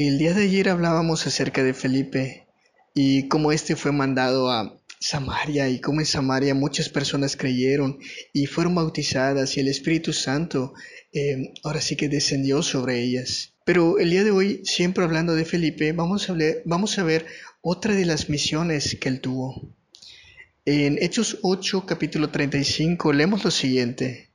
El día de ayer hablábamos acerca de Felipe y cómo éste fue mandado a Samaria y cómo en Samaria muchas personas creyeron y fueron bautizadas y el Espíritu Santo eh, ahora sí que descendió sobre ellas. Pero el día de hoy, siempre hablando de Felipe, vamos a, vamos a ver otra de las misiones que él tuvo. En Hechos 8, capítulo 35, leemos lo siguiente.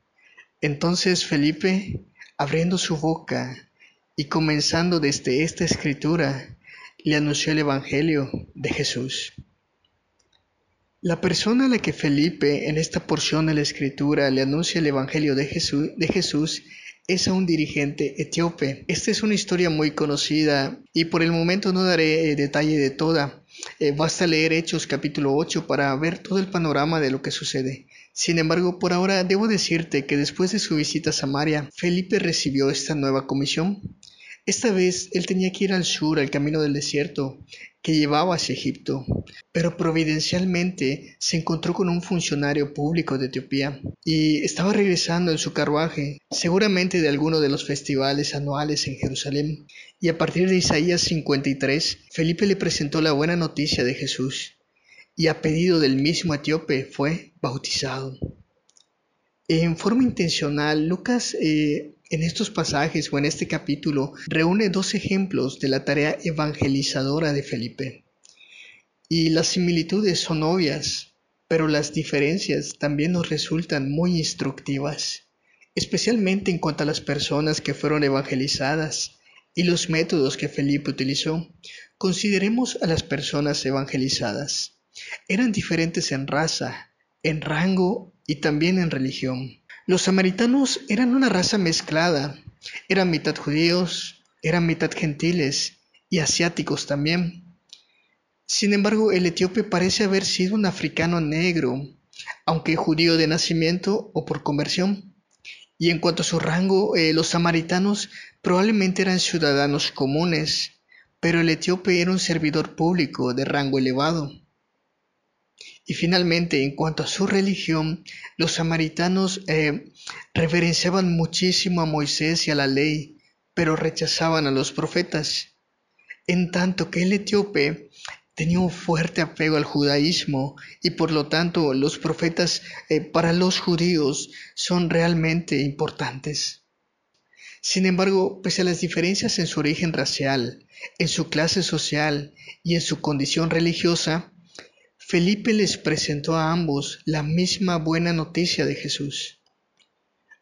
Entonces Felipe, abriendo su boca, y comenzando desde esta escritura, le anunció el Evangelio de Jesús. La persona a la que Felipe en esta porción de la escritura le anuncia el Evangelio de Jesús, de Jesús es a un dirigente etíope. Esta es una historia muy conocida y por el momento no daré eh, detalle de toda. Eh, basta leer Hechos capítulo 8 para ver todo el panorama de lo que sucede. Sin embargo, por ahora debo decirte que después de su visita a Samaria, Felipe recibió esta nueva comisión. Esta vez él tenía que ir al sur, al camino del desierto, que llevaba hacia Egipto, pero providencialmente se encontró con un funcionario público de Etiopía y estaba regresando en su carruaje, seguramente de alguno de los festivales anuales en Jerusalén. Y a partir de Isaías 53, Felipe le presentó la buena noticia de Jesús y a pedido del mismo etíope fue bautizado. En forma intencional, Lucas eh, en estos pasajes o en este capítulo reúne dos ejemplos de la tarea evangelizadora de Felipe. Y las similitudes son obvias, pero las diferencias también nos resultan muy instructivas, especialmente en cuanto a las personas que fueron evangelizadas y los métodos que Felipe utilizó. Consideremos a las personas evangelizadas. Eran diferentes en raza, en rango y también en religión. Los samaritanos eran una raza mezclada, eran mitad judíos, eran mitad gentiles y asiáticos también. Sin embargo, el etíope parece haber sido un africano negro, aunque judío de nacimiento o por conversión. Y en cuanto a su rango, eh, los samaritanos probablemente eran ciudadanos comunes, pero el etíope era un servidor público de rango elevado. Y finalmente, en cuanto a su religión, los samaritanos eh, reverenciaban muchísimo a Moisés y a la ley, pero rechazaban a los profetas. En tanto que el etíope tenía un fuerte apego al judaísmo y por lo tanto los profetas eh, para los judíos son realmente importantes. Sin embargo, pese a las diferencias en su origen racial, en su clase social y en su condición religiosa, Felipe les presentó a ambos la misma buena noticia de Jesús.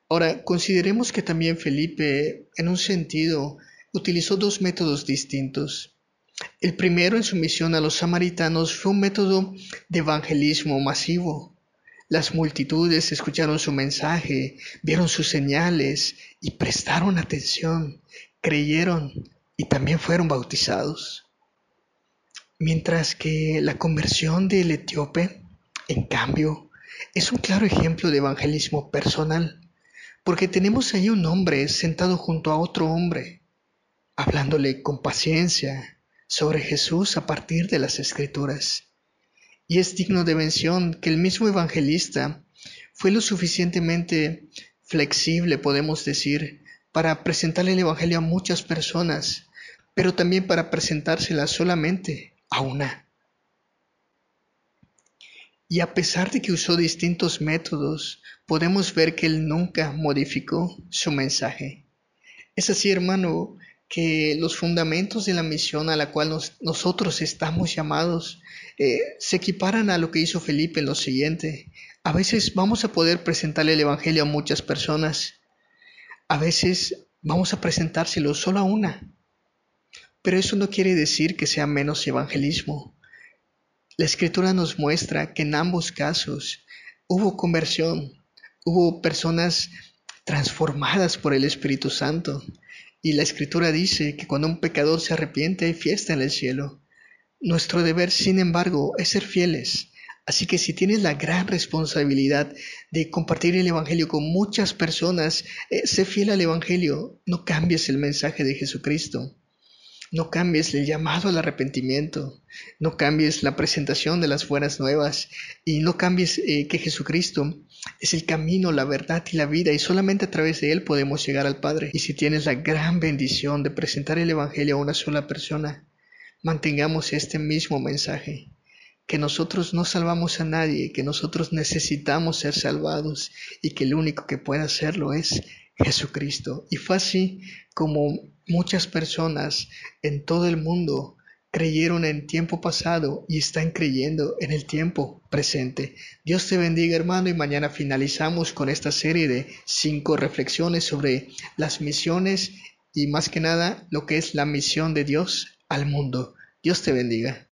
Ahora, consideremos que también Felipe, en un sentido, utilizó dos métodos distintos. El primero en su misión a los samaritanos fue un método de evangelismo masivo. Las multitudes escucharon su mensaje, vieron sus señales y prestaron atención, creyeron y también fueron bautizados. Mientras que la conversión del etíope, en cambio, es un claro ejemplo de evangelismo personal, porque tenemos ahí un hombre sentado junto a otro hombre, hablándole con paciencia sobre Jesús a partir de las escrituras. Y es digno de mención que el mismo evangelista fue lo suficientemente flexible, podemos decir, para presentarle el Evangelio a muchas personas, pero también para presentársela solamente a una. Y a pesar de que usó distintos métodos, podemos ver que él nunca modificó su mensaje. Es así, hermano, que los fundamentos de la misión a la cual nosotros estamos llamados eh, se equiparan a lo que hizo Felipe en lo siguiente. A veces vamos a poder presentarle el Evangelio a muchas personas. A veces vamos a presentárselo solo a una. Pero eso no quiere decir que sea menos evangelismo. La escritura nos muestra que en ambos casos hubo conversión, hubo personas transformadas por el Espíritu Santo. Y la escritura dice que cuando un pecador se arrepiente hay fiesta en el cielo. Nuestro deber, sin embargo, es ser fieles. Así que si tienes la gran responsabilidad de compartir el Evangelio con muchas personas, eh, sé fiel al Evangelio, no cambies el mensaje de Jesucristo. No cambies el llamado al arrepentimiento, no cambies la presentación de las buenas nuevas. Y no cambies eh, que Jesucristo es el camino, la verdad y la vida. Y solamente a través de Él podemos llegar al Padre. Y si tienes la gran bendición de presentar el Evangelio a una sola persona, mantengamos este mismo mensaje, que nosotros no salvamos a nadie, que nosotros necesitamos ser salvados y que el único que puede hacerlo es Jesucristo. Y fue así como muchas personas en todo el mundo creyeron en tiempo pasado y están creyendo en el tiempo presente. Dios te bendiga hermano y mañana finalizamos con esta serie de cinco reflexiones sobre las misiones y más que nada lo que es la misión de Dios al mundo. Dios te bendiga.